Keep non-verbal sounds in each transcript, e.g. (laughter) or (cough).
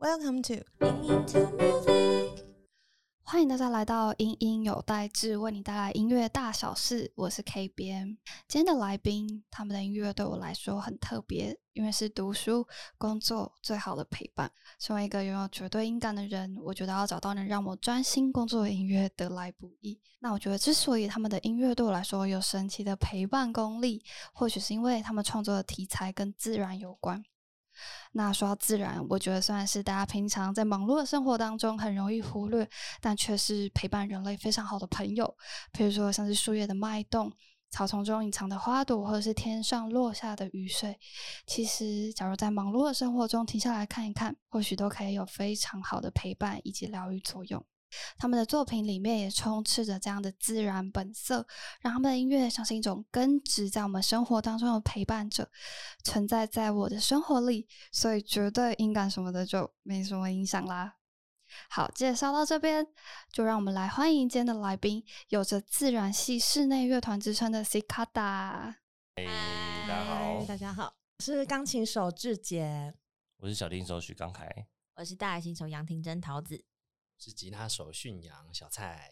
Welcome to 欢迎大家来到音音有代志，为你带来音乐大小事。我是 K 边，今天的来宾，他们的音乐对我来说很特别，因为是读书、工作最好的陪伴。身为一个拥有绝对音感的人，我觉得要找到能让我专心工作的音乐得来不易。那我觉得，之所以他们的音乐对我来说有神奇的陪伴功力，或许是因为他们创作的题材跟自然有关。那说到自然，我觉得虽然是大家平常在忙碌的生活当中很容易忽略，但却是陪伴人类非常好的朋友。比如说像是树叶的脉动、草丛中隐藏的花朵，或者是天上落下的雨水。其实，假如在忙碌的生活中停下来看一看，或许都可以有非常好的陪伴以及疗愈作用。他们的作品里面也充斥着这样的自然本色，让他们的音乐像是一种根植在我们生活当中的陪伴者，存在在我的生活里，所以绝对音感什么的就没什么影响啦。好，介绍到这边，就让我们来欢迎今天的来宾，有着自然系室内乐团之称的 Cicada。嗨，大家好，大家好，我是钢琴手志杰，我是小提琴手许刚凯，我是大提琴手杨廷珍桃子。是吉他手驯养小蔡，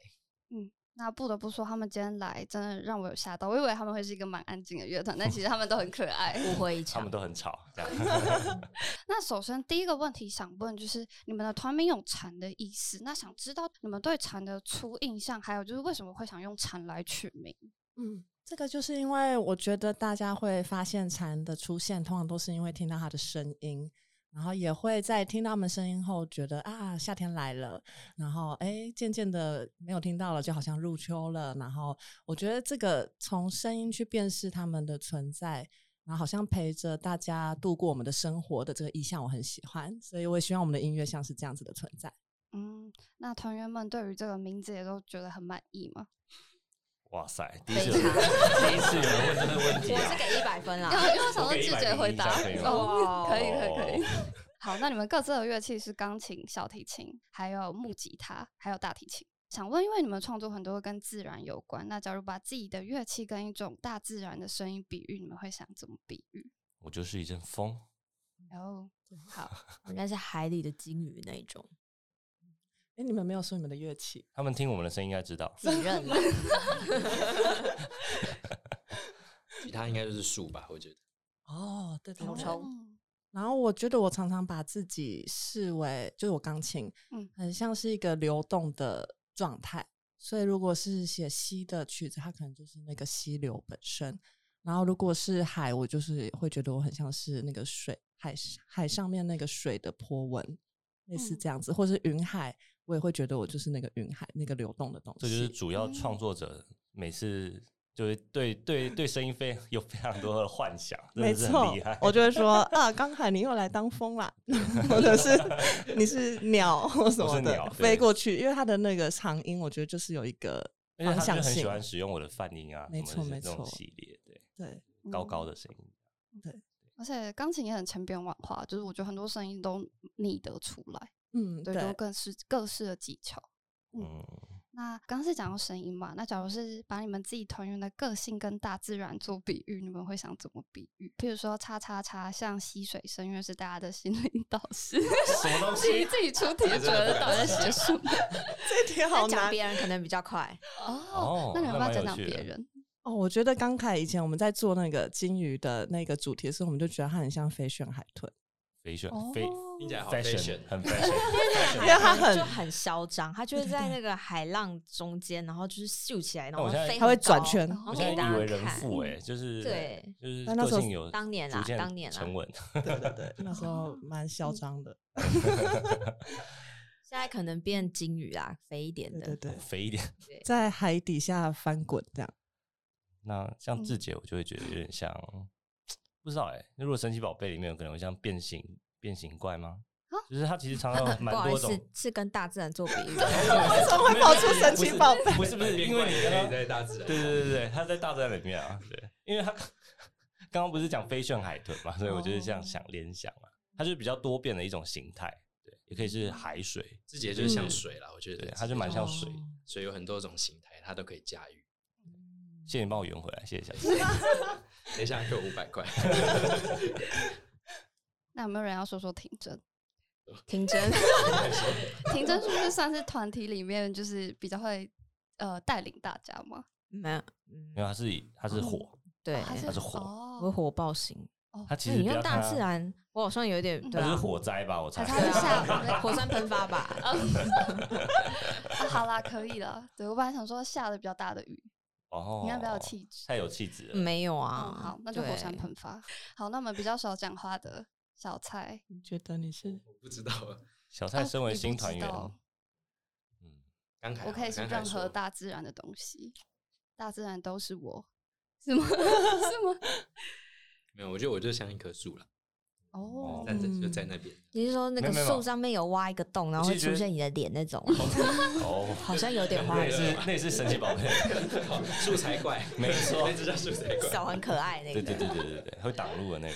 嗯，那不得不说，他们今天来真的让我有吓到，我以为他们会是一个蛮安静的乐团，但其实他们都很可爱，误会一场，(laughs) 他们都很吵。这样 (laughs) (laughs) 那首先第一个问题想问，就是你们的团名有蝉的意思，那想知道你们对蝉的初印象，还有就是为什么会想用蝉来取名？嗯，这个就是因为我觉得大家会发现蝉的出现，通常都是因为听到它的声音。然后也会在听到他们声音后，觉得啊，夏天来了。然后哎，渐渐的没有听到了，就好像入秋了。然后我觉得这个从声音去辨识他们的存在，然后好像陪着大家度过我们的生活的这个意象，我很喜欢。所以我也希望我们的音乐像是这样子的存在。嗯，那团员们对于这个名字也都觉得很满意吗？哇塞，第一次 (laughs) 第一次有人问这个问题，我是给一百分啦，(laughs) 因为我想说拒绝回答，哦，可以可以可以。(laughs) 好，那你们各自的乐器是钢琴、小提琴，还有木吉他，还有大提琴。想问，因为你们创作很多跟自然有关，那假如把自己的乐器跟一种大自然的声音比喻，你们会想怎么比喻？我就是一阵风。哦，好，应该是海里的鲸鱼那一种。哎，你们没有说你们的乐器，他们听我们的声音应该知道。自认。(laughs) 吉他应该就是树吧？我觉得。哦，对对对。然后我觉得我常常把自己视为，就是我钢琴，嗯，很像是一个流动的状态。所以如果是写西的曲子，它可能就是那个溪流本身。然后如果是海，我就是会觉得我很像是那个水，海海上面那个水的波纹，类似这样子，或是云海。我也会觉得我就是那个云海，那个流动的东西。这就是主要创作者每次就是对对对声音非有非常多的幻想，没错，我就会说啊，刚才你又来当风啦，(laughs) 或者是你是鸟或什么的飞过去，因为它的那个长音，我觉得就是有一个方向性。很喜欢使用我的泛音啊，没错没错，系列对对高高的声音，对，而且钢琴也很千变万化，就是我觉得很多声音都拟得出来。嗯，对，都各式各式的技巧。嗯，那刚刚是讲到声音嘛？那假如是把你们自己团员的个性跟大自然做比喻，你们会想怎么比喻？譬如说，叉叉叉像溪水声，因为是大家的心灵导师。(laughs) 什么东 (laughs) 西？自己出 (laughs) 题觉得导师写什么？这题好难。讲别人可能比较快哦。那你们要讲讲别人？哦，我觉得刚开以前我们在做那个金鱼的那个主题的时候，我们就觉得它很像飞旋海豚。飞旋，飞，听起来好 fashion，很 fashion，(laughs) 因为 (laughs) 他很就很嚣张，他就是在那个海浪中间，然后就是秀起来，然后他会转圈，我现在以为人父哎，就是对，就是那时候有当年啊，当年沉稳，对对对，那时候蛮嚣张的，(laughs) 现在可能变金鱼啦，肥一点的，对对，肥一点，在海底下翻滚这样。那像志杰，我就会觉得有点像。不知道哎，那如果神奇宝贝里面有可能会像变形变形怪吗？就是它其实常 (laughs) 常有蛮多种，是跟大自然做比喻，(laughs) 为什么会跑出神奇宝贝？(laughs) 不是不是，因为你刚刚在大自然，对对对对，它在大自然里面啊，对，因为它刚刚不是讲飞旋海豚嘛，所以我就是这样想联想嘛，它就是比较多变的一种形态，对，也可以是海水，自己就是像水了，我觉得它就蛮像水，所以有很多种形态，它都可以驾驭。谢谢你帮我圆回来，谢谢小姐。等一下给我五百块。(laughs) 那有没有人要说说挺真？(laughs) 听真，婷真是不是算是团体里面就是比较会呃带领大家吗？没有，没有，他是他是火，对，还它是火火爆型。他其实你看它，自然，我好像有点对啊是，火灾吧？我猜。他是它是下火山喷发吧。(laughs) 啊好啦，可以了。对我本来想说下的比较大的雨，哦，你要不要有气质。太有气质了。没有嗯，啊，好，那就火山喷发。好，那我们比较少讲话的小蔡，你觉得你是我不知道啊，(laughs) 小蔡身为新团员道，嗯，我可以是任何大自然的东西，大自然都是我，(laughs) 是吗？(laughs) 是吗？没有，我觉得我就像一棵树了，哦，站着就在那边。你是说那个树上面有挖一个洞，然后会出现你的脸那种？(laughs) 哦，好像有点画那也，是那也是神奇宝贝，(laughs) 素材怪，没错那只叫素材怪。手很可爱那个。对对对对对对，会挡路的那个。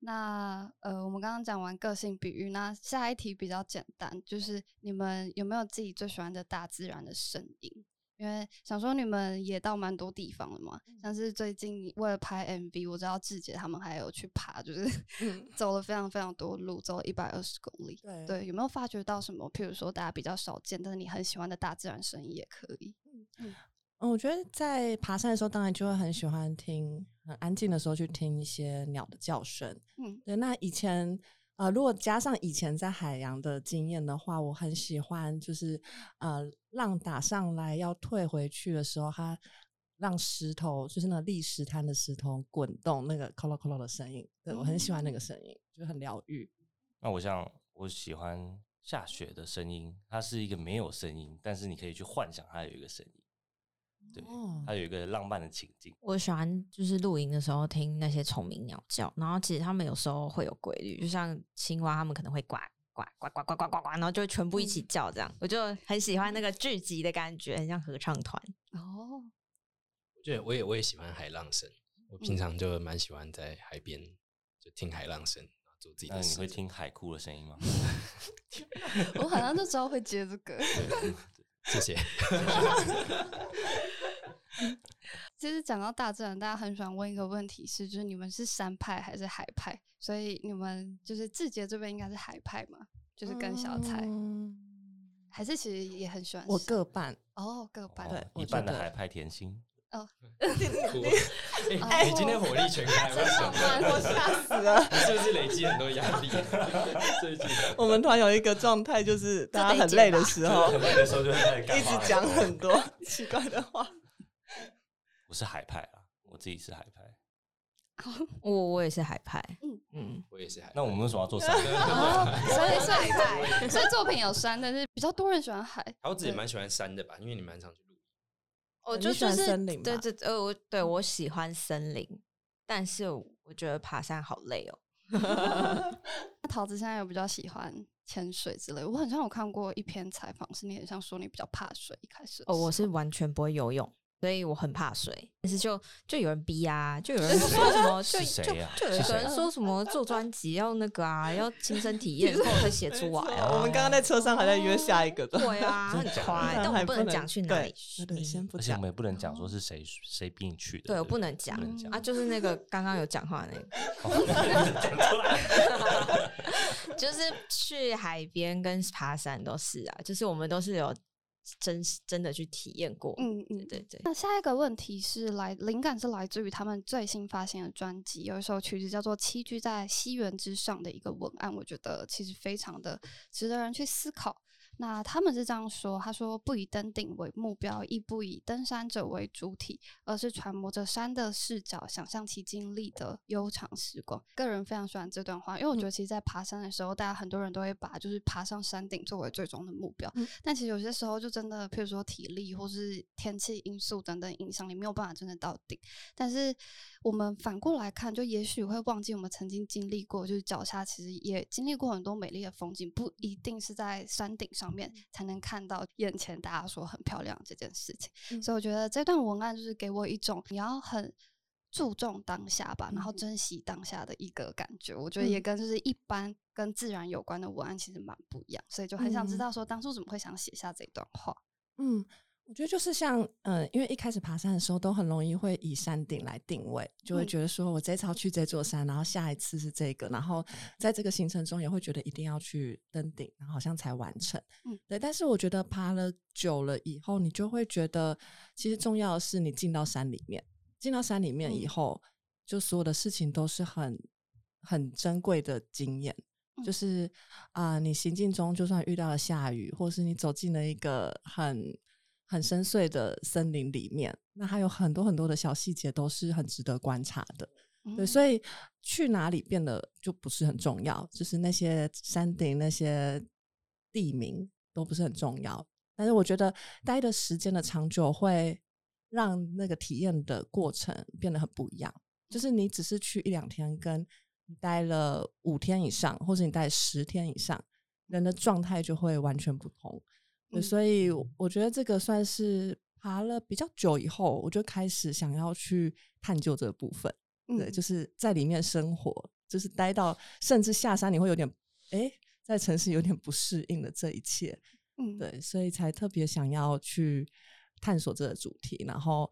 那呃，我们刚刚讲完个性比喻，那下一题比较简单，就是你们有没有自己最喜欢的大自然的声音？因为想说你们也到蛮多地方了嘛，像是最近为了拍 MV，我知道志杰他们还有去爬，就是 (laughs) 嗯走了非常非常多路，走了一百二十公里。对对，有没有发觉到什么？譬如说大家比较少见，但是你很喜欢的大自然声音也可以。嗯，我觉得在爬山的时候，当然就会很喜欢听很安静的时候去听一些鸟的叫声。嗯对，那以前呃，如果加上以前在海洋的经验的话，我很喜欢就是呃，浪打上来要退回去的时候，它让石头就是那个砾石滩的石头滚动，那个咯咯咯咯的声音，对我很喜欢那个声音，就很疗愈。那我像我喜欢下雪的声音，它是一个没有声音，但是你可以去幻想它有一个声音，对，哦它有一个浪漫的情境。我喜欢就是露营的时候听那些虫鸣鸟叫，然后其实它们有时候会有规律，就像青蛙，它们可能会呱呱呱呱呱呱呱呱，然后就会全部一起叫这样，我就很喜欢那个聚集的感觉，很像合唱团。哦，我觉得我也我也喜欢海浪声，我平常就蛮喜欢在海边就听海浪声，然后做自己那你。会听海哭的声音吗？(laughs) 我好像就知道会接这个。(laughs) 谢谢。(laughs) 其实讲到大自然，大家很喜欢问一个问题是，就是你们是山派还是海派？所以你们就是志杰这边应该是海派嘛，就是跟小彩，嗯还是其实也很喜欢我各半。哦各半对一半的海派甜心，(laughs) 哭哎、你今天火力全开，为什么？我吓死了！你是不是累积很多压力？(laughs) 最近我们团有一个状态，就是大家很累的时候，很累的时候就会开始一直讲很多奇怪的话。我是海派啊，我自己是海派。我我也是海派，嗯嗯，我也是海派。那我们为什么要做山？(laughs) 哦，所以海派所以作品有山，但是比较多人喜欢海。桃子也蛮喜欢山的吧？因为你蛮常去。我就就是森林吧对对呃，我对我喜欢森林，但是我觉得爬山好累哦。(laughs) 那桃子现在有比较喜欢潜水之类，我很像有看过一篇采访，是你很像说你比较怕水，一开始哦，我是完全不会游泳，所以我很怕水。但是就就有人逼啊，就有人 (laughs) 说什么，就是就就有人说什么做专辑要那个啊，要亲身体验 (laughs) 后才写出来啊。我们刚刚在车上还在约下一个的，对啊，很快，但我不能讲去哪里。对对，先不讲而且我们。也不能讲说是谁谁逼你去的。对我不不能讲啊，就是那个 (laughs) 刚刚有讲话的那个。讲出来。就是去海边跟爬山都是啊，就是我们都是有真真的去体验过。嗯嗯对对对。那下一个问题是来灵感是来自于他们最新发行的专辑，有一首曲子叫做《栖居在西园之上》的一个文案，我觉得其实非常的值得人去思考。那他们是这样说：“他说不以登顶为目标，亦不以登山者为主体，而是揣摩着山的视角，想象其经历的悠长时光。”个人非常喜欢这段话，因为我觉得其实，在爬山的时候，大家很多人都会把就是爬上山顶作为最终的目标，但其实有些时候就真的，譬如说体力或是天气因素等等影响，你没有办法真的到顶。但是我们反过来看，就也许会忘记我们曾经经历过，就是脚下其实也经历过很多美丽的风景，不一定是在山顶上面才能看到眼前大家说很漂亮这件事情。嗯所以我觉得这段文案就是给我一种你要很。注重当下吧，然后嗯珍惜当下的一个感觉，我觉得也嗯跟就是一般跟自然有关的文案其实蛮不一样，所以就很想知嗯道说当初怎么会想写下这段话。嗯，我觉得就是像，嗯，因为一开始爬山的时候都很容易会以山顶来定位，就会嗯觉得说我这次要去这座山，然后下一次是这个，然后在这个行程中也会觉得一定要去登顶，然后好像才完成。嗯，对。但是我觉得爬了久了以后，你就会觉得其实重要的是你进到山里面，进到山里面以嗯后，就所有的事情都是很很珍贵的经验。就嗯是啊、你行进中就算遇到了下雨，或是你走进了一个很很深邃的森林里面，那还有很多很多的小细节都是很值得观察的。对，所以去哪里变得就不是很重要，就是那些山顶那些地名都不是很重要。但是我觉得待的时间的长久会让那个体验的过程变得很不一样。就是你只是去一两天，跟你待了五天以上，或者你待十天以上，人的状态就会完全不同。所以我觉得这个算是爬了比较久以后，我就开始想要去探究这个部分。对，嗯就是在里面生活，就是待到甚至下山，你会有点哎、诶在城市有点不适应的这一切。嗯，对，所以才特别想要去探索这个主题。然后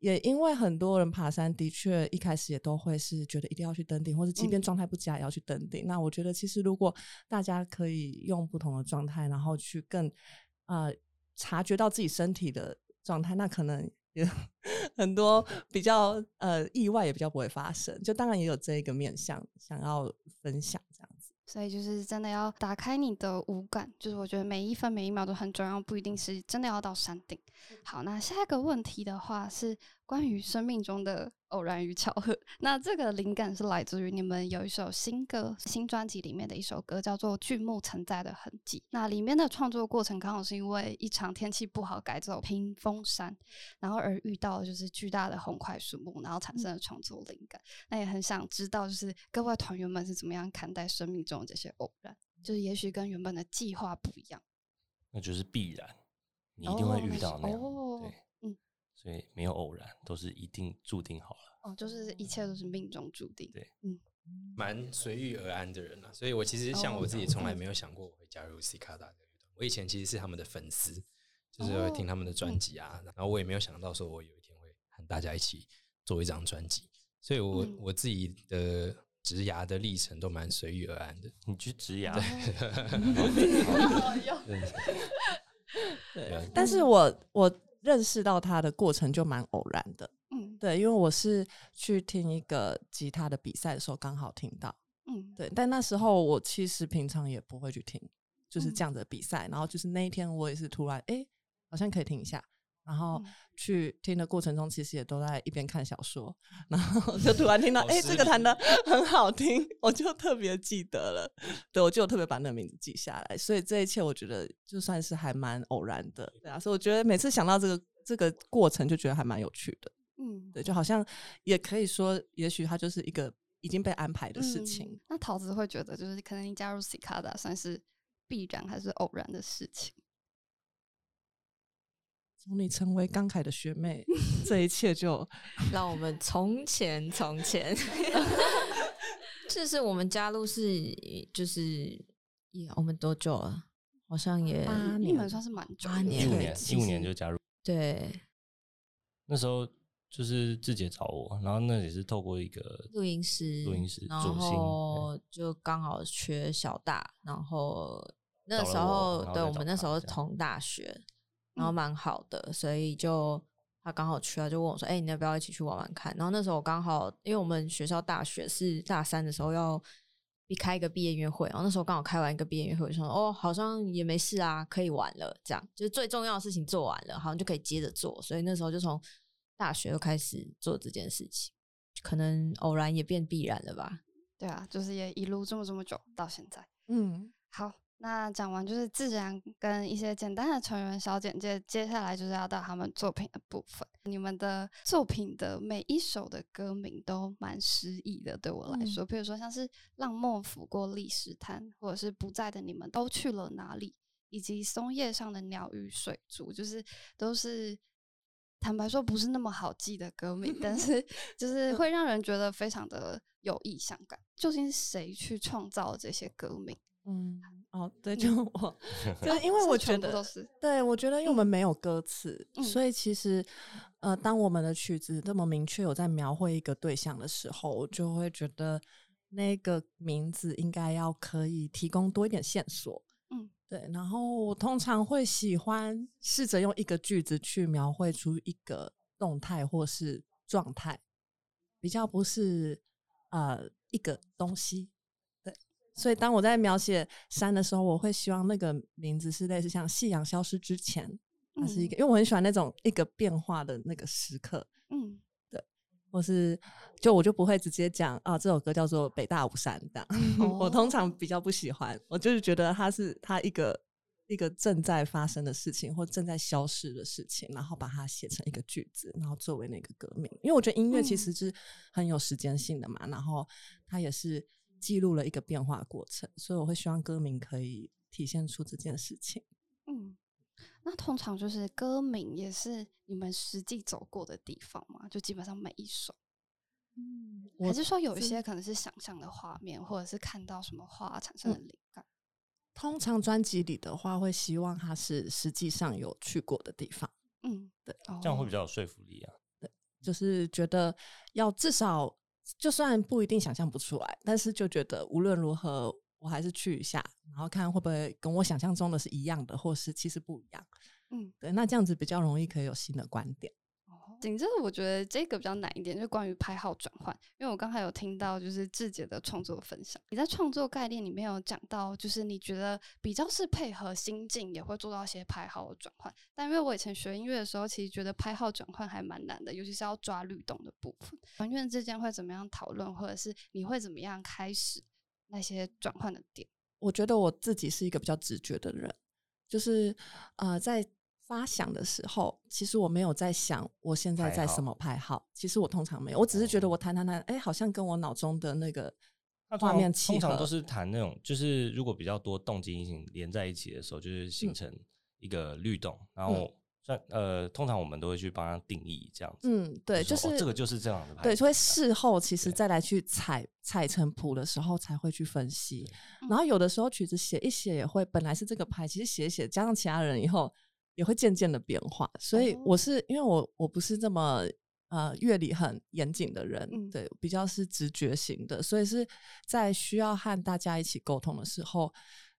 也因为很多人爬山，的确一开始也都会是觉得一定要去登顶，或者即便嗯状态不佳也要去登顶。那我觉得其实如果大家可以用不同的状态，然后去更呃察觉到自己身体的状态，那可能。也 (laughs) 很多 (laughs) 比较呃意外也比较不会发生，就当然也有这一个面向想要分享这样子。所以就是真的要打开你的五感，就是我觉得每一分每一秒都很重要，不一定是真的要到山顶。好，那下一个问题的话是关于生命中的偶然与巧合。(laughs) 那这个灵感是来自于你们有一首新歌，新专辑里面的一首歌，叫做《巨木存在的痕迹》。那里面的创作过程刚好是因为一场天气不好，改走屏风山，然后而遇到就是巨大的红块树木，然后产生了创作灵感。那也很想知道，就是各位团员们是怎么样看待生命中的这些偶然，就是也许跟原本的计划不一样。那就是必然，你一定会哦遇到那样。哦对，嗯，所以没有偶然，都是一定注定好了。哦，就是一切都是命中注定。对蛮随遇而安的人啊，所以我其实像我自己，从来没有想过我会加入 C 卡达这个乐团。我以前其实是他们的粉丝，就是会听他们的专辑啊，然后我也没有想到说我有一天会和大家一起做一张专辑，所以我、嗯我自己的植牙的历程都蛮随遇而安的。你去植牙，(laughs) 对啊但是我我认识到他的过程就蛮偶然的，嗯。对，因为我是去听一个吉他的比赛的时候刚好听到，嗯，对，但那时候我其实平常也不会去听，就是嗯。这样的比赛，然后就是那一天我也是突然哎、诶好像可以听一下，然后嗯去听的过程中，其实也都在一边看小说，然后就突然听到哎、诶这个弹的很好听，我就特别记得了，对我就特别把那个名字记下来，所以这一切我觉得就算是还蛮偶然的，对啊，所以我觉得每次想到这个这个过程，就觉得还蛮有趣的，嗯对，就好像也可以说，也许它就是一个已经被安排的事嗯情。那桃子会觉得，就是可能你加入 C 卡达算是必然还是偶然的事情？从你成为刚凯的学妹，(laughs) 这一切就 (laughs) 让我们从前从前，(laughs) 这是我们加入是就是也我们多久了？好像也八年你们算是蛮八年一五年，一五年就加入。对那时候就是志杰找我，然后那也是透过一个录音师，录音师然后就刚好缺小大，然后那时候对我们那时候同大学，然后嗯蛮好的，所以就他刚好去，他就问我说：“哎、你要不要一起去玩玩看？”然后那时候我刚好，因为我们学校大学是大三的时候要必开一个毕业音乐会，然后那时候刚好开完一个毕业音乐会，说：“哦，好像也没事啊，可以玩了。”这样就是最重要的事情做完了，好像就可以接着做，所以那时候就从大学就开始做这件事情，可能偶然也变必然了吧。对啊，就是也一路这么这么久到现在。嗯，好，那讲完就是自然跟一些简单的成员小简介，接下来就是要到他们作品的部分。你们的作品的每一首的歌名都蛮诗意的，对我来说，比如说像是《浪沫拂过历史滩》，或者是《不在的你们都去了哪里》，以及松叶上的鸟与水珠，就是都是。坦白说，不是那么好记的歌名，但 (laughs) 是就是会让人觉得非常的有意象感。究竟是谁去创造这些歌名？嗯，哦，对，就我，(laughs) 就是因为我觉得对，我觉得因为我们没有歌词，嗯所以其实呃，当我们的曲子这么明确有在描绘一个对象的时候，我就会觉得那个名字应该要可以提供多一点线索。嗯，对。然后我通常会喜欢试着用一个句子去描绘出一个动态或是状态，比较不是呃一个东西。对，所以当我在描写山的时候，我会希望那个名字是类似像夕阳消失之前，它是一个，因为我很喜欢那种一个变化的那个时刻，嗯对或是就我就不会直接讲啊，这首歌叫做《北大武山》这样。(laughs) 我通常比较不喜欢，我就是觉得它是它一个一个正在发生的事情或正在消失的事情，然后把它写成一个句子，然后作为那个革命。因为我觉得音乐其实是很有时间性的嘛，然后它也是记录了一个变化过程，所以我会希望歌名可以体现出这件事情。嗯。那通常就是歌名也是你们实际走过的地方嘛？就基本上每一首，嗯，还是说有一些可能是想象的画面，或者是看到什么画产生的灵感？通常专辑里的话，会希望它是实际上有去过的地方。嗯，对，这样会哦比较有说服力啊。对就是觉得要至少，就算不一定想象不出来，但是就觉得无论如何，我还是去一下，然后看会不会跟我想象中的是一样的，或是其实不一样。嗯，对，那这样子比较容易可以有新的观点。紧接着我觉得这个比较难一点，就是关于拍号转换，因为我刚才有听到就是志杰的创作分享，你在创作概念里面有讲到，就是你觉得比较是配合心境，也会做到一些拍号的转换。但因为我以前学音乐的时候，其实觉得拍号转换还蛮难的，尤其是要抓律动的部分。团员之间会怎么样讨论，或者是你会怎么样开始那些转换的点？我觉得我自己是一个比较直觉的人，就是呃，在发想的时候，其实我没有在想我现在在什么拍号，其实我通常没有，我只是觉得我弹弹弹，哎、好像跟我脑中的那个画那通常面契合，通常都是弹那种，就是如果比较多动机音型连在一起的时候，就是嗯。形成一个律动，然后算呃，通常我们都会去帮他定义这样子。嗯，对，就是、哦这个就是这样的拍对，所以事后其实再来去踩踩成谱的时候才会去分析，嗯然后有的时候曲子写一写也会本来是这个拍，其实写一写加上其他人以后也会渐渐的变化，所以哦我是因为我我不是这么。呃，乐理很严谨的人，嗯对，比较是直觉型的，所以是在需要和大家一起沟通的时候，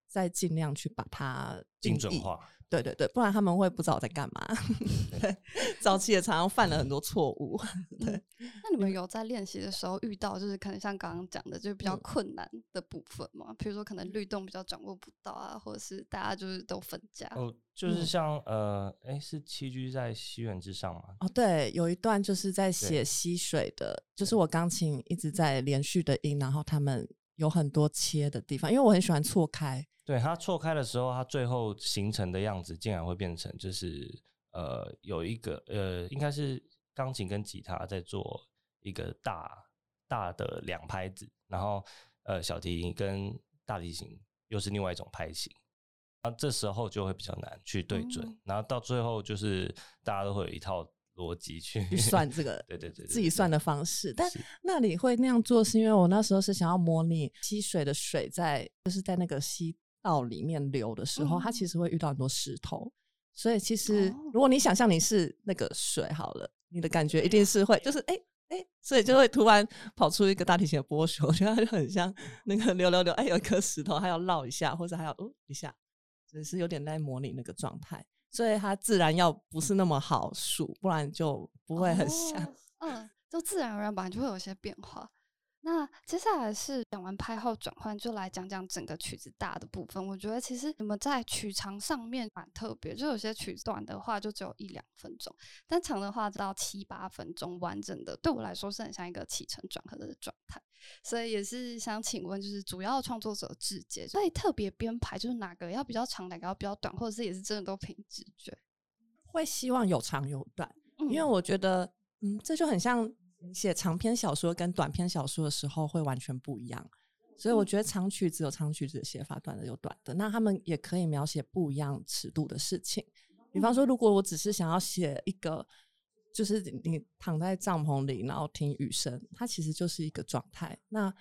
再尽量去把它精准化。对对对，不然他们会不知道我在干嘛。(laughs) 对，早期也常常犯了很多错误。对，那你们有在练习的时候遇到，就是可能像刚刚讲的，就是比较嗯困难的部分吗？比如说可能律动比较掌握不到啊，或者是大家就是都分家。哦，就是嗯像呃，哎，是栖居在西园之上吗？哦，对，有一段就是在写溪水的，就是我钢琴一直在连续的音，然后他们有很多切的地方，因为我很喜欢错开。对，它错开的时候，它最后形成的样子竟然会变成就是呃，有一个呃，应该是钢琴跟吉他在做一个大大的两拍子，然后呃，小提琴跟大提琴又是另外一种拍型。那这时候就会比较难去对准，哦。然后到最后就是大家都会有一套逻辑去去算这个对对对对自己算的方式，但是。那里会那样做，是因为我那时候是想要模拟吸水的水在就是在那个溪道里面流的时候，它嗯其实会遇到很多石头，所以其实哦如果你想象你是那个水好了，你的感觉一定是会就是哎。哎、所以就会突然跑出一个大提琴的波旋，我觉得它就很像那个流流流，哎，有一颗石头，还要绕一下，或者还要哦一下，只是有点在模拟那个状态，所以它自然要不是那么好数，不然就不会很像。哦嗯，就自然而然本来就会有一些变化。那接下来是讲完拍后转换，就来讲讲整个曲子大的部分。我觉得其实你们在曲长上面蛮特别，就有些曲子短的话就只有一两分钟，但长的话到七八分钟，完整的对我来说是很像一个起承转合的状态。所以也是想请问，就是主要创作者志杰，所以特别编排就是哪个要比较长，哪个要比较短，或者是也是真的都凭直觉？会希望有长有短，嗯因为我觉得，嗯，这就很像你写长篇小说跟短篇小说的时候会完全不一样。所以我觉得长曲子有长曲子的写法，短的有短的。那他们也可以描写不一样尺度的事情。比方说，如果我只是想要写一个，就是你躺在帐篷里，然后听雨声，它其实就是一个状态。那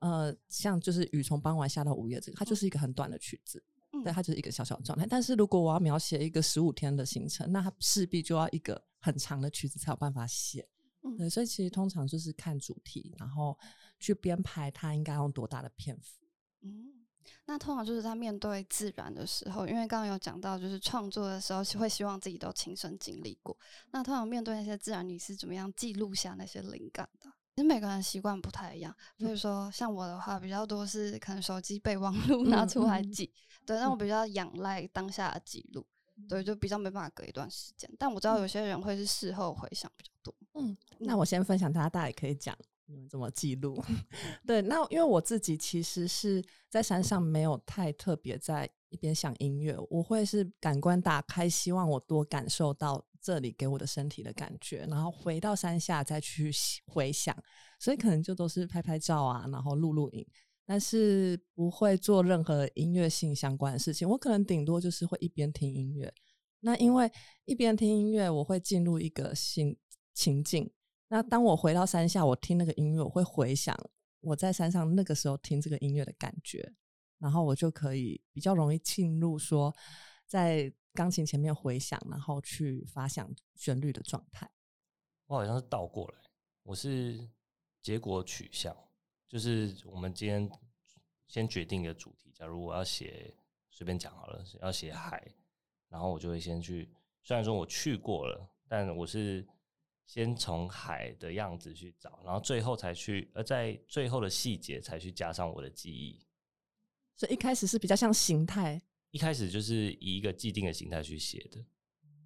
呃，像就是雨从傍晚下到午夜，这个它就是一个很短的曲子，嗯对，它就是一个小小的状态。但是如果我要描写一个十五天的行程，那它势必就要一个很长的曲子才有办法写。嗯对，所以其实通常就是看主题，然后去编排它应该用多大的篇幅。嗯，那通常就是在面对自然的时候，因为刚刚有讲到，就是创作的时候是会希望自己都亲身经历过。那通常面对那些自然，你是怎么样记录下那些灵感的？其实每个人习惯不太一样，所以说像我的话，比较多是可能手机备忘录拿出来嗯嗯记，对，但我比较仰赖当下的记录，对，就比较没办法隔一段时间。但我知道有些人会是事后回想比较多。嗯，那我先分享，大家大家也可以讲你们怎么记录。(laughs) 对，那因为我自己其实是在山上没有太特别在一边想音乐，我会是感官打开，希望我多感受到这里给我的身体的感觉，然后回到山下再去回想，所以可能就都是拍拍照啊，然后录录影。但是不会做任何音乐性相关的事情，我可能顶多就是会一边听音乐。那因为一边听音乐，我会进入一个心情境。那当我回到山下，我听那个音乐，我会回想我在山上那个时候听这个音乐的感觉，然后我就可以比较容易进入说在钢琴前面回想，然后去发想旋律的状态。我好像是倒过来，我是结果取向，就是我们今天先决定一个主题。假如我要写，随便讲好了，要写海，然后我就会先去，虽然说我去过了，但我是先从海的样子去找，然后最后才去，而在最后的细节才去加上我的记忆。所以一开始是比较像形态，一开始就是以一个既定的形态去写的，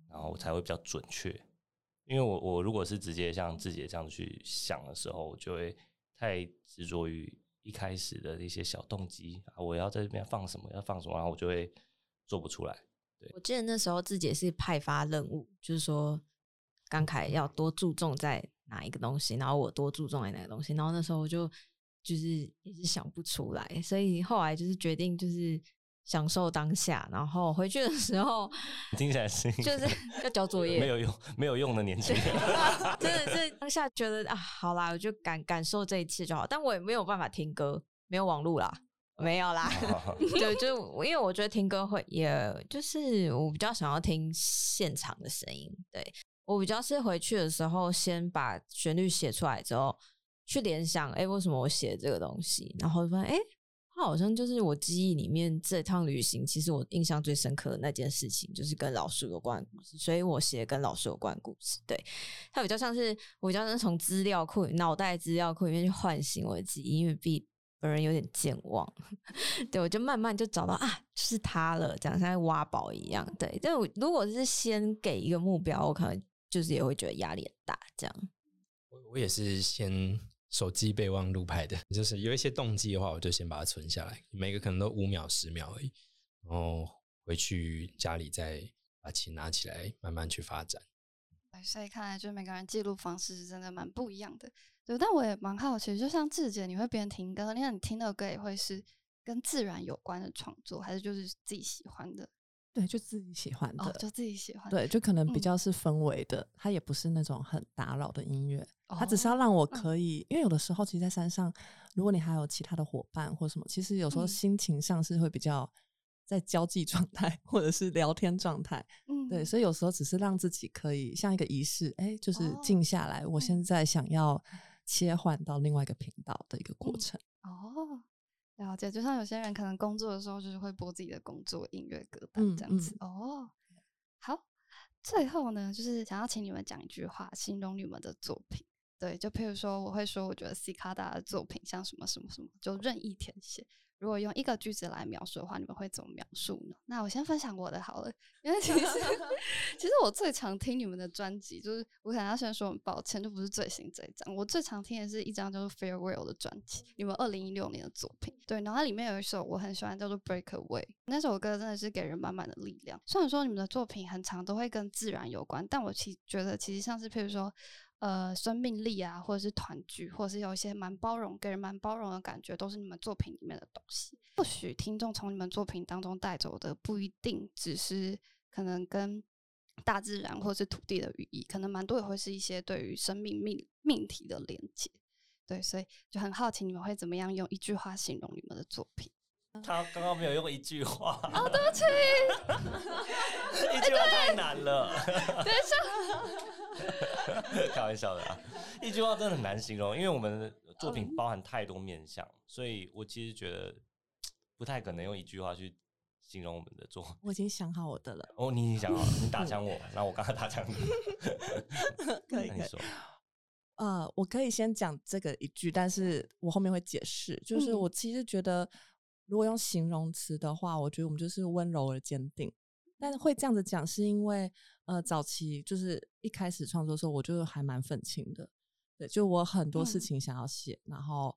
然后才会比较准确。因为我我如果是直接像自己这样去想的时候，我就会太执着于一开始的一些小动机啊，我要在这边放什么，要放什么，然后我就会做不出来。我记得那时候自己也是派发任务，就是说刚凯要多注重在哪一个东西，然后我多注重在哪个东西，然后那时候我就就是也是想不出来，所以后来就是决定就是享受当下，然后回去的时候听起来是就是要交作业，没有用没有用的年轻人。(laughs) 真的是当下觉得啊，好啦，我就感感受这一次就好，但我也没有办法听歌，没有网路啦，没有啦。(laughs) 对，就我因为我觉得听歌会，也就是我比较想要听现场的声音。对我比较是回去的时候，先把旋律写出来之后，去联想，哎、为什么我写这个东西？然后发现，哎、它好像就是我记忆里面这趟旅行，其实我印象最深刻的那件事情，就是跟老鼠有关的故事，所以我写跟老鼠有关的故事。对，它比较像是我比较是从资料库、脑袋资料库里面去唤醒我的记忆，因为毕本人有点健忘，(laughs) 对我就慢慢就找到啊，就是它了，这样像在挖宝一样。对，但我如果是先给一个目标，我可能就是也会觉得压力很大，这样。我我也是先手机备忘录拍的，(laughs) 就是有一些动机的话，我就先把它存下来，每个可能都五秒、十秒而已，然后回去家里再把琴拿起来，慢慢去发展。对，所以看来就是每个人记录方式是真的蛮不一样的。对，但我也蛮好奇，就像志杰，你会边听歌，那你听的歌也会是跟自然有关的创作，还是就是自己喜欢的？对，就自己喜欢的，哦，就自己喜欢。对，就可能比嗯。较是氛围的，它也不是那种很打扰的音乐，它只是哦要让我可以，因为有的时候其实，在山上，如果你还有其他的伙伴或什么，其实有时候嗯。心情上是会比较在交际状态或者是聊天状态，嗯，对，所以有时候只是让自己可以像一个仪式，哎，就是哦静下来，我嗯。现在想要切换到另外一个频道的一个过嗯程。哦，了解。就像有些人可能工作的时候，就是会播自己的工作音乐歌嗯单这样子。哦，好，最后呢，就是想要请你们讲一句话，形容你们的作品。对，就譬如说，我会说，我觉得 C 卡达的作品像什么什么什么，就任意填写。如果用一个句子来描述的话，你们会怎么描述呢？那我先分享我的好了，因为其实 (laughs) 其实我最常听你们的专辑，就是我可能要先说很抱歉，就不是最新这一张，我最常听的是一张叫做《Farewell》的专辑，你们二零一六年的作品。对，然后它里面有一首我很喜欢，叫做《Break Away》，那首歌真的是给人满满的力量。虽然说你们的作品很长都会跟自然有关，但我其觉得其实像是譬如说。呃，生命力啊，或者是团聚，或者是有一些蛮包容，给人蛮包容的感觉，都是你们作品里面的东西。或许听众从你们作品当中带走的，不一定只是可能跟大自然或者是土地的寓意，可能蛮多也会是一些对于生命命命题的连接。对，所以就很好奇你们会怎么样用一句话形容你们的作品。他刚刚没有用一句话，哦，对不起，一句话太难了。等一下，(laughs) 开玩笑的啊，一句话真的很难形容，因为我们的作品包含太多面向，所以我其实觉得不太可能用一句话去形容我们的作。我已经想好我的了。哦，你已经想好了，你打枪我，那我刚刚打枪你。可以可以那你说，呃，我可以先讲这个一句，但是我后面会解释。就是嗯我其实觉得，如果用形容词的话，我觉得我们就是温柔而坚定。但是会这样子讲，是因为呃，早期就是一开始创作的时候，我就还蛮愤青的。对，就我很多事嗯情想要写，然后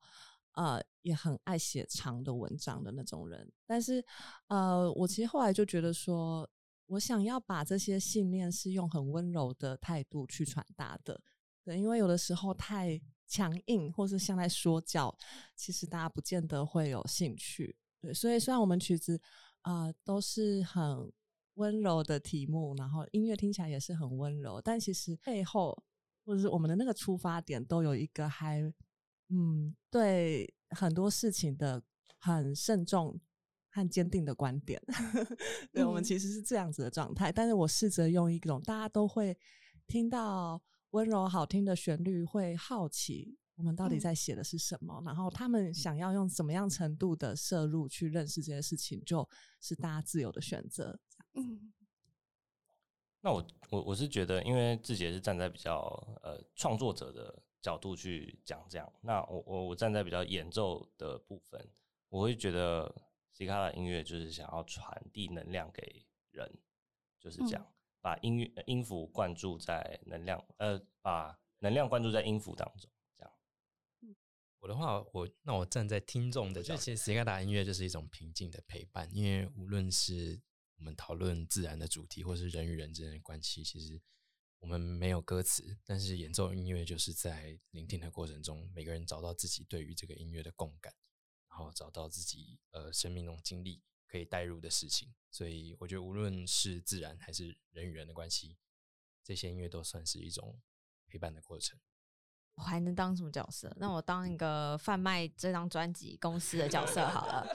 呃，也很爱写长的文章的那种人。但是呃，我其实后来就觉得说，我想要把这些信念是用很温柔的态度去传达的。对，因为有的时候太强硬，或是像在说教，其实大家不见得会有兴趣。对，所以虽然我们曲子呃都是很温柔的题目，然后音乐听起来也是很温柔，但其实背后或者是我们的那个出发点都有一个还嗯对很多事情的很慎重和坚定的观点。(laughs) 对，我们嗯其实是这样子的状态，但是我试着用一种大家都会听到温柔好听的旋律，会好奇我们到底嗯。在写的是什么，然后他们想要用怎么样程度的摄入去认识这些事情，就是大家自由的选择。嗯。那我我我是觉得，因为志杰是站在比较呃创作者的角度去讲这样，那我我我站在比较演奏的部分，我会觉得 C 卡的音乐就是想要传递能量给人，就是这样，把音乐呃音符灌注在能量，呃，把能量灌注在音符当中，这样。我的话，我那我站在听众的角度，其实 c 卡达音乐就是一种平静的陪伴，因为无论是我们讨论自然的主题，或是人与人之间的关系，其实我们没有歌词，但是演奏音乐就是在聆听的过程中，每个人找到自己对于这个音乐的共感，然后找到自己呃生命中经历可以带入的事情。所以我觉得，无论是自然还是人与人的关系，这些音乐都算是一种陪伴的过程。我还能当什么角色？那我当一个贩卖这张专辑公司的角色好了。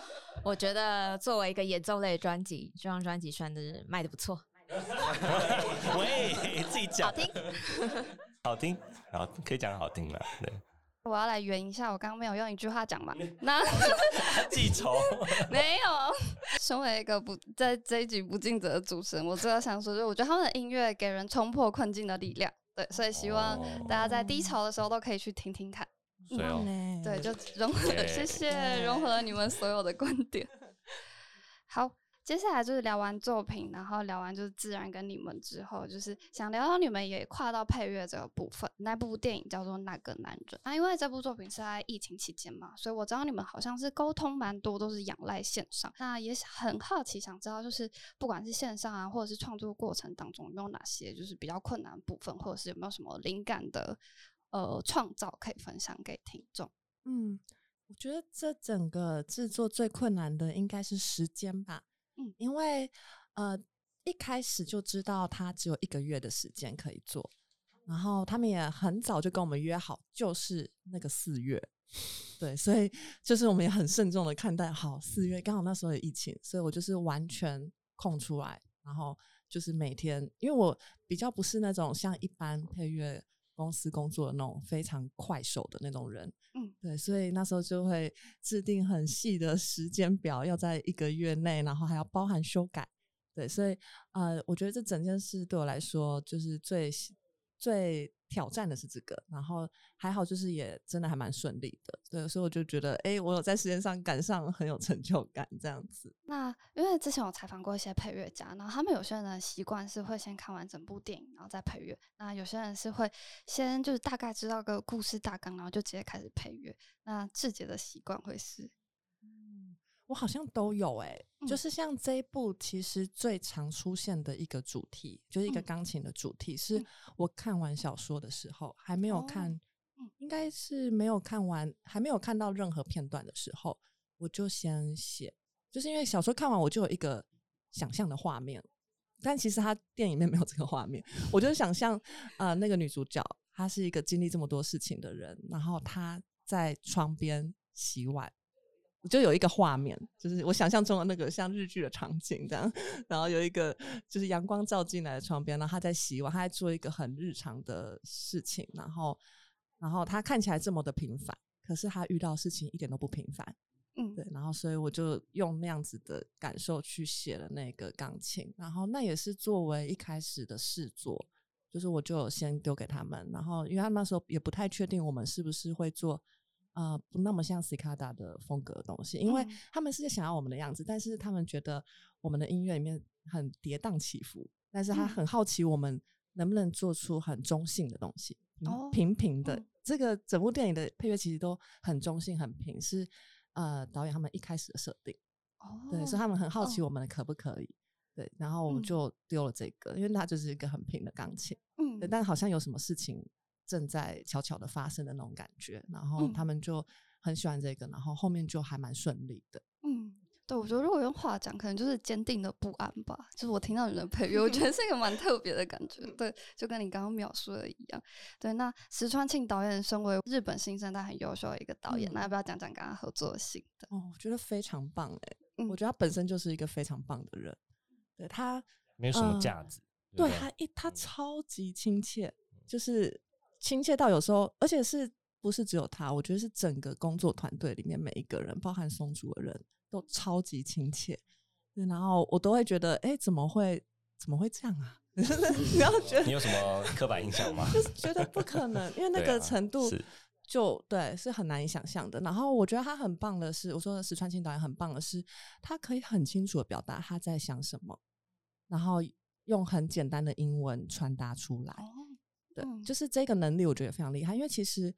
我觉得作为一个演奏类专辑，这张专辑算是卖的不错，(laughs) 喂，自己讲，好听。好听，好，可以讲好听了，对，我要来圆一下，我刚刚没有用一句话讲嘛？那 (laughs) 记仇。(laughs) 没有。身为一个不在这一集不尽责的主持人，我最后想说，就是我觉得他们的音乐给人冲破困境的力量。对，所以希望哦大家在低潮的时候都可以去听听看。对，就 (laughs) 融合，对谢谢融合了你们所有的观点。好，接下来就是聊完作品，然后聊完就是自然跟你们之后，就是想聊聊你们也跨到配乐这个部分。那部电影叫做《那个男人》，那因为这部作品是在疫情期间嘛，所以我知道你们好像是沟通蛮多，都是仰赖线上。那也很好奇，想知道就是不管是线上啊，或者是创作过程当中有没有哪些就是比较困难的部分，或者是有没有什么灵感的呃创造可以分享给听众。嗯，我觉得这整个制作最困难的应该是时间吧。嗯因为呃一开始就知道他只有一个月的时间可以做，然后他们也很早就跟我们约好，就是那个四月。对，所以就是我们也很慎重的看待，好四月刚好那时候有疫情，所以我就是完全空出来，然后就是每天，因为我比较不是那种像一般配乐公司工作的那种非常快手的那种人，嗯，对，所以那时候就会制定很细的时间表，要在一个月内，然后还要包含修改，对，所以呃，我觉得这整件事对我来说就是最最挑战的是这个，然后还好就是也真的还蛮顺利的，对，所以我就觉得，哎、我有在时间上赶上，很有成就感，这样子。那因为之前有采访过一些配乐家，然后他们有些人的习惯是会先看完整部电影，然后再配乐；那有些人是会先就是大概知道个故事大纲，然后就直接开始配乐。那志杰的习惯会是，我好像都有哎、就嗯。是像这一部，其实最常出现的一个主题，就是一个嗯。钢琴的主题，是嗯。我看完小说的时候还没有哦看，嗯。应该是没有看完，还没有看到任何片段的时候，我就先写，就是因为小说看完我就有一个想象的画面，但其实他电影里面没有这个画面，我就想象呃那个女主角她是一个经历这么多事情的人，然后她在窗边洗碗。就有一个画面，就是我想象中的那个像日剧的场景这样，然后有一个就是阳光照进来的窗边，然后他在洗碗，他在做一个很日常的事情，然后，然后他看起来这么的平凡，可是他遇到事情一点都不平凡，嗯，对，然后所以我就用那样子的感受去写了那个钢琴，然后那也是作为一开始的试作，就是我就先丢给他们，然后因为他们那时候也不太确定我们是不是会做。呃，不那么像 Cicada 的风格的东西，因为他们是想要我们的样子，但是他们觉得我们的音乐里面很跌宕起伏，但是他很好奇我们能不能做出很中性的东西，平平的。这个整部电影的配乐其实都很中性、很平，是呃导演他们一开始的设定。哦，对，所以他们很好奇我。们可不可以，对，然后我们就丢了这个，因为它就是一个很平的钢琴，嗯，但好像有什么事情。正在悄悄的发生的那种感觉，然后他们就很喜欢这个，然后后面就还蛮顺利的。嗯，对，我觉得如果用话讲，可能就是坚定的不安吧。就是我听到你的配乐，我觉得是一个蛮特别的感觉。(laughs) 对，就跟你刚刚描述的一样。对，那石川庆导演身为日本新生代很优秀的一个导演，那要不要讲讲跟他合作的心得？哦，我觉得非常棒哎，我觉得他本身就是一个非常棒的人。对他没有什么架子，对他一他超级亲切，就是。亲切到有时候，而且是不是只有他？我觉得是整个工作团队里面每一个人，包含松竹的人都超级亲切。然后我都会觉得，哎，怎么会怎么会这样啊？(laughs) 你要觉得你有什么刻板印象吗？就是觉得不可能，因为那个程度就对是很难以想象的。然后我觉得他很棒的是，我说的石川青导演很棒的是，他可以很清楚的表达他在想什么，然后用很简单的英文传达出来。对，就是这个能力，我觉得非常厉害。因为其实，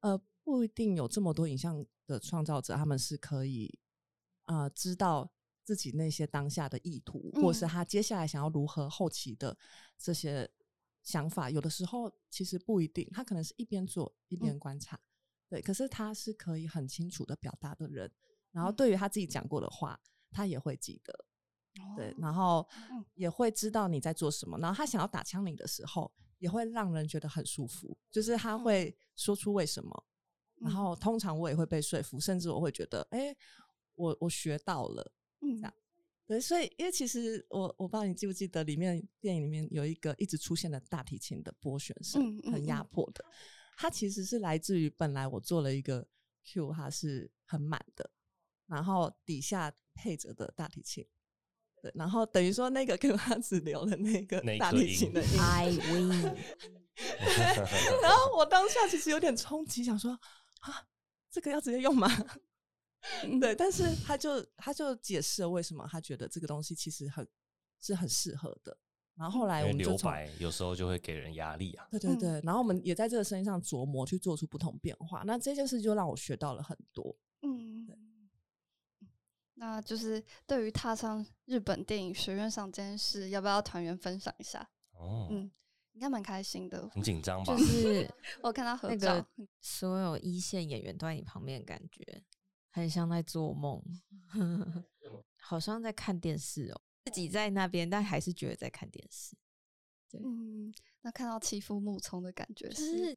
呃，不一定有这么多影像的创造者，他们是可以，呃，知道自己那些当下的意图，或是他接下来想要如何后期的这些想法。有的时候其实不一定，他可能是一边做一边观察，对。可是他是可以很清楚的表达的人，然后对于他自己讲过的话，他也会记得，对，然后也会知道你在做什么。然后他想要打枪你的时候。也会让人觉得很舒服，就是他会说出为什么，然后通常我也会被说服，甚至我会觉得，哎，我我学到了，这样，对，所以因为其实我我不知道你记不记得里面电影里面有一个一直出现的大提琴的拨弦声，很压迫的，它其实是来自于本来我做了一个 Q，它是很满的，然后底下配着的大提琴。然后等于说，那个跟他只留了那个大提琴的音。I win。(laughs) (laughs) 然后我当下其实有点冲击，想说啊，这个要直接用吗？(laughs) 对，但是他就他就解释了为什么他觉得这个东西其实很是很适合的。然后后来我们留白有时候就会给人压力啊。对对对，然后我们也在这个声音上琢磨，去做出不同变化。那这件事就让我学到了很多。嗯。那就是对于踏上日本电影学院上这件事，要不要团员分享一下？哦，嗯，应该蛮开心的。很紧张吧？(laughs) 就是我看他合照，所有一线演员都在你旁边，感觉很像在做梦，(laughs) 好像在看电视哦。自己在那边，但还是觉得在看电视。对，嗯，那看到欺负木聪的感觉是。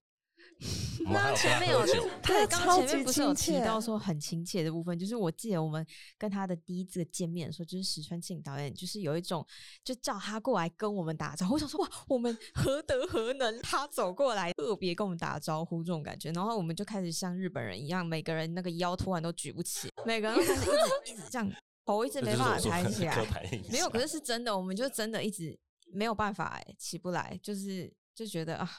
(laughs) 刚前面有，他刚前面不是有提到说很亲切的部分，就是我记得我们跟他的第一次见面的时候，就是石川庆导演，就是有一种就叫他过来跟我们打招呼，我想说哇，我们何德何能，他走过来特别跟我们打招呼这种感觉，然后我们就开始像日本人一样，每个人那个腰突然都举不起，每个人开始一直一直这样，头一直没办法抬起 (laughs) 来，没有，可是是真的，我们就真的一直没有办法哎，起不来，就是就觉得啊。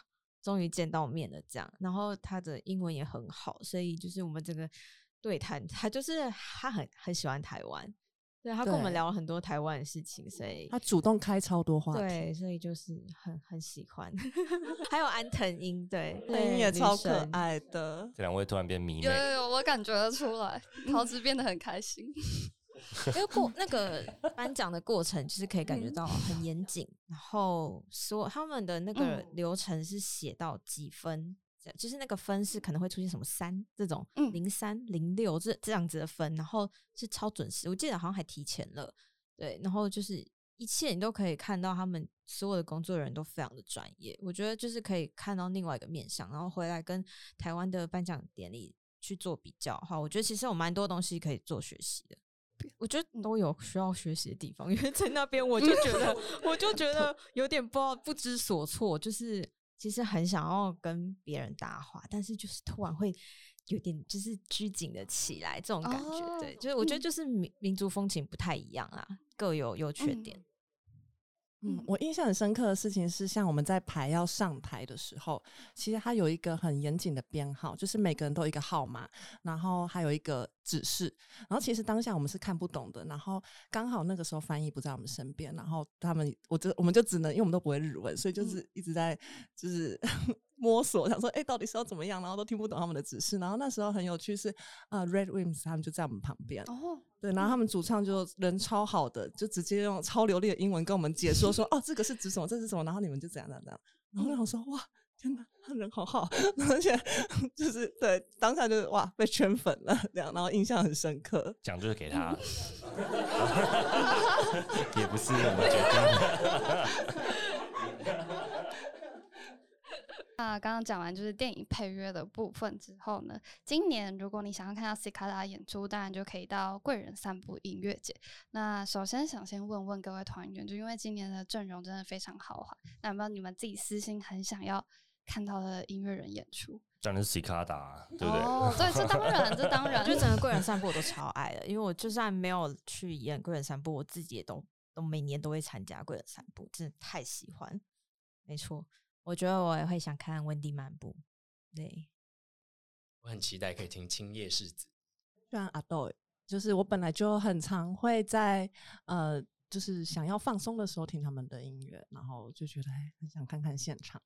终于见到面了，这样，然后他的英文也很好，所以就是我们这个对谈，他就是他很很喜欢台湾，对他跟我们聊了很多台湾的事情，所以他主动开超多话，对，所以就是很很喜欢。(laughs) 还有安藤英，对，(laughs) 安藤英也超可爱的。这两位突然变迷妹，有有有，我感觉得出来，(laughs) 桃子变得很开心。因为过那个颁奖的过程，就是可以感觉到很严谨，然后说他们的那个流程是写到几分，就是那个分是可能会出现什么三这种零三零六这这样子的分，然后是超准时，我记得好像还提前了，对，然后就是一切你都可以看到他们所有的工作人员都非常的专业，我觉得就是可以看到另外一个面向，然后回来跟台湾的颁奖典礼去做比较的话，我觉得其实有蛮多东西可以做学习的。我觉得都有需要学习的地方，因为在那边我就觉得，(laughs) 我就觉得有点不知道不知所措，就是其实很想要跟别人搭话，但是就是突然会有点就是拘谨的起来，这种感觉。对，就是我觉得就是民民族风情不太一样啊，各有优缺点。嗯，我印象很深刻的事情是，像我们在排要上台的时候，其实它有一个很严谨的编号，就是每个人都有一个号码，然后还有一个指示。然后其实当下我们是看不懂的，然后刚好那个时候翻译不在我们身边，然后他们，我就我们就只能，因为我们都不会日文，所以就是一直在就是。(laughs) 摸索，想说，哎，到底是要怎么样？然后都听不懂他们的指示。然后那时候很有趣，是啊，Red Wings 他们就在我们旁边。哦，对，然后他们主唱就人超好的，就直接用超流利的英文跟我们解说，说，哦，这个是指什么？这是什么？然后你们就怎样怎样怎样。然后我想说，哇，天哪，他人好好，(laughs) 而且就是对当下就是哇，被圈粉了这样，然后印象很深刻。奖就是给他，(laughs) 也不是我们决定。(laughs) 那刚刚讲完就是电影配乐的部分之后呢，今年如果你想要看到 C 卡拉演出，当然就可以到贵人散步音乐节。那首先想先问问各位团员，就因为今年的阵容真的非常豪华，那有没有你们自己私心很想要看到的音乐人演出？当然是 C 卡达，对不对？哦，对，这当然，这当然，(laughs) 就整个贵人散步我都超爱的，因为我就算没有去演贵人散步，我自己也都都每年都会参加贵人散步，真的太喜欢，没错。我觉得我也会想看温蒂漫步，对，我很期待可以听青叶世子。虽然阿豆，就是我本来就很常会在呃，就是想要放松的时候听他们的音乐，然后就觉得很想看看现场。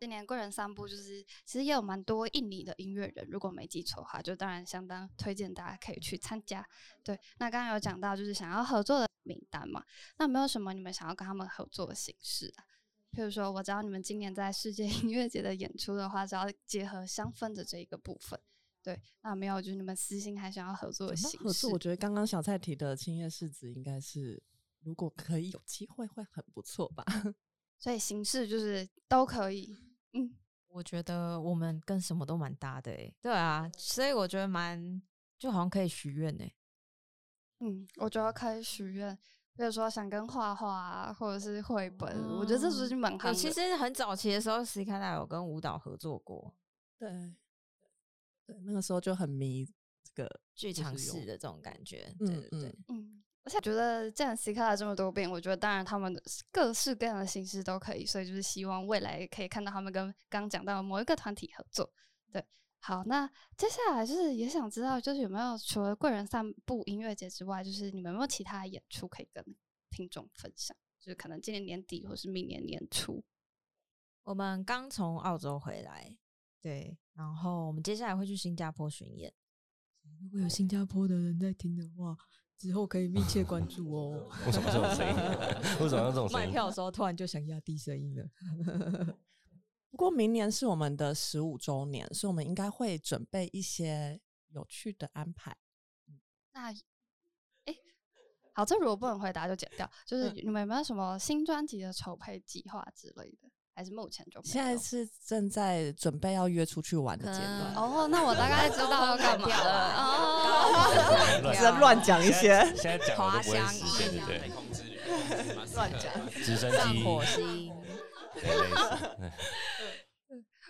今年贵人散步就是其实也有蛮多印尼的音乐人，如果没记错的话，就当然相当推荐大家可以去参加。对，那刚刚有讲到就是想要合作的名单嘛，那没有什么你们想要跟他们合作的形式啊？譬如说，我知道你们今年在世界 (laughs) 音乐节的演出的话，是要结合香氛的这一个部分。对，那没有，就是你们私心还想要合作的形式。合作，我觉得刚刚小蔡提的青叶世子应该是，如果可以有机会，会很不错吧。(laughs) 所以形式就是都可以。嗯，我觉得我们跟什么都蛮搭的诶。对啊，所以我觉得蛮就好像可以许愿呢。嗯，我觉得可以许愿。比如说想跟画画啊，或者是绘本，我觉得这属于蛮好。其实很早期的时候，C 卡达有跟舞蹈合作过，对，对，那个时候就很迷这个剧场式的这种感觉，对对对，嗯。而且觉得既然 C 卡达这么多变，我觉得当然他们的各式各样的形式都可以，所以就是希望未来可以看到他们跟刚讲到某一个团体合作，对。好，那接下来就是也想知道，就是有没有除了贵人散步音乐节之外，就是你们有没有其他演出可以跟听众分享？就是可能今年年底或是明年年初。我们刚从澳洲回来，对，然后我们接下来会去新加坡巡演。如果有新加坡的人在听的话，之后可以密切关注哦。(laughs) 为什么这种声音？(laughs) 为什么这种声音？卖票的时候突然就想压低声音了。(laughs) 不过明年是我们的十五周年，所以我们应该会准备一些有趣的安排。那，哎，好，这如果不能回答就剪掉。就是你们有没有什么新专辑的筹备计划之类的？还是目前就现在是正在准备要约出去玩的阶段。哦，那我大概知道要干嘛了。(laughs) 哦，在乱讲一些，现在讲滑翔翼，对对对，乱讲，直升机，(laughs) 火星。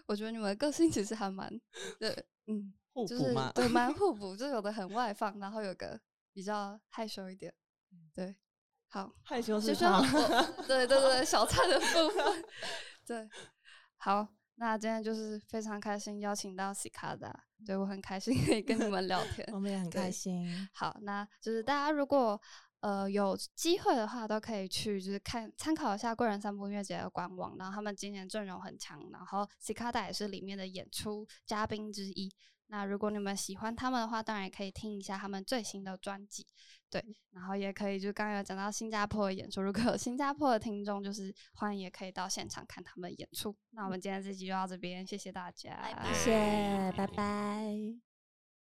我觉得你们的个性其实还蛮对，嗯，互补嘛，对，蛮 (laughs) 互补，就有的很外放，然后有个比较害羞一点，对，好，害羞是吗？对对对，小菜的部分，对，好，那今天就是非常开心邀请到西卡达，对我很开心可以跟你 (laughs) 们聊天，我们也很开心。好，那就是大家如果。呃，有机会的话都可以去，就是看参考一下贵人散步音乐节的官网。然后他们今年阵容很强，然后 C 卡达也是里面的演出嘉宾之一。那如果你们喜欢他们的话，当然也可以听一下他们最新的专辑。对，然后也可以就刚刚有讲到新加坡的演出，如果有新加坡的听众，就是欢迎也可以到现场看他们演出。那我们今天这集就到这边，谢谢大家，谢谢，拜拜。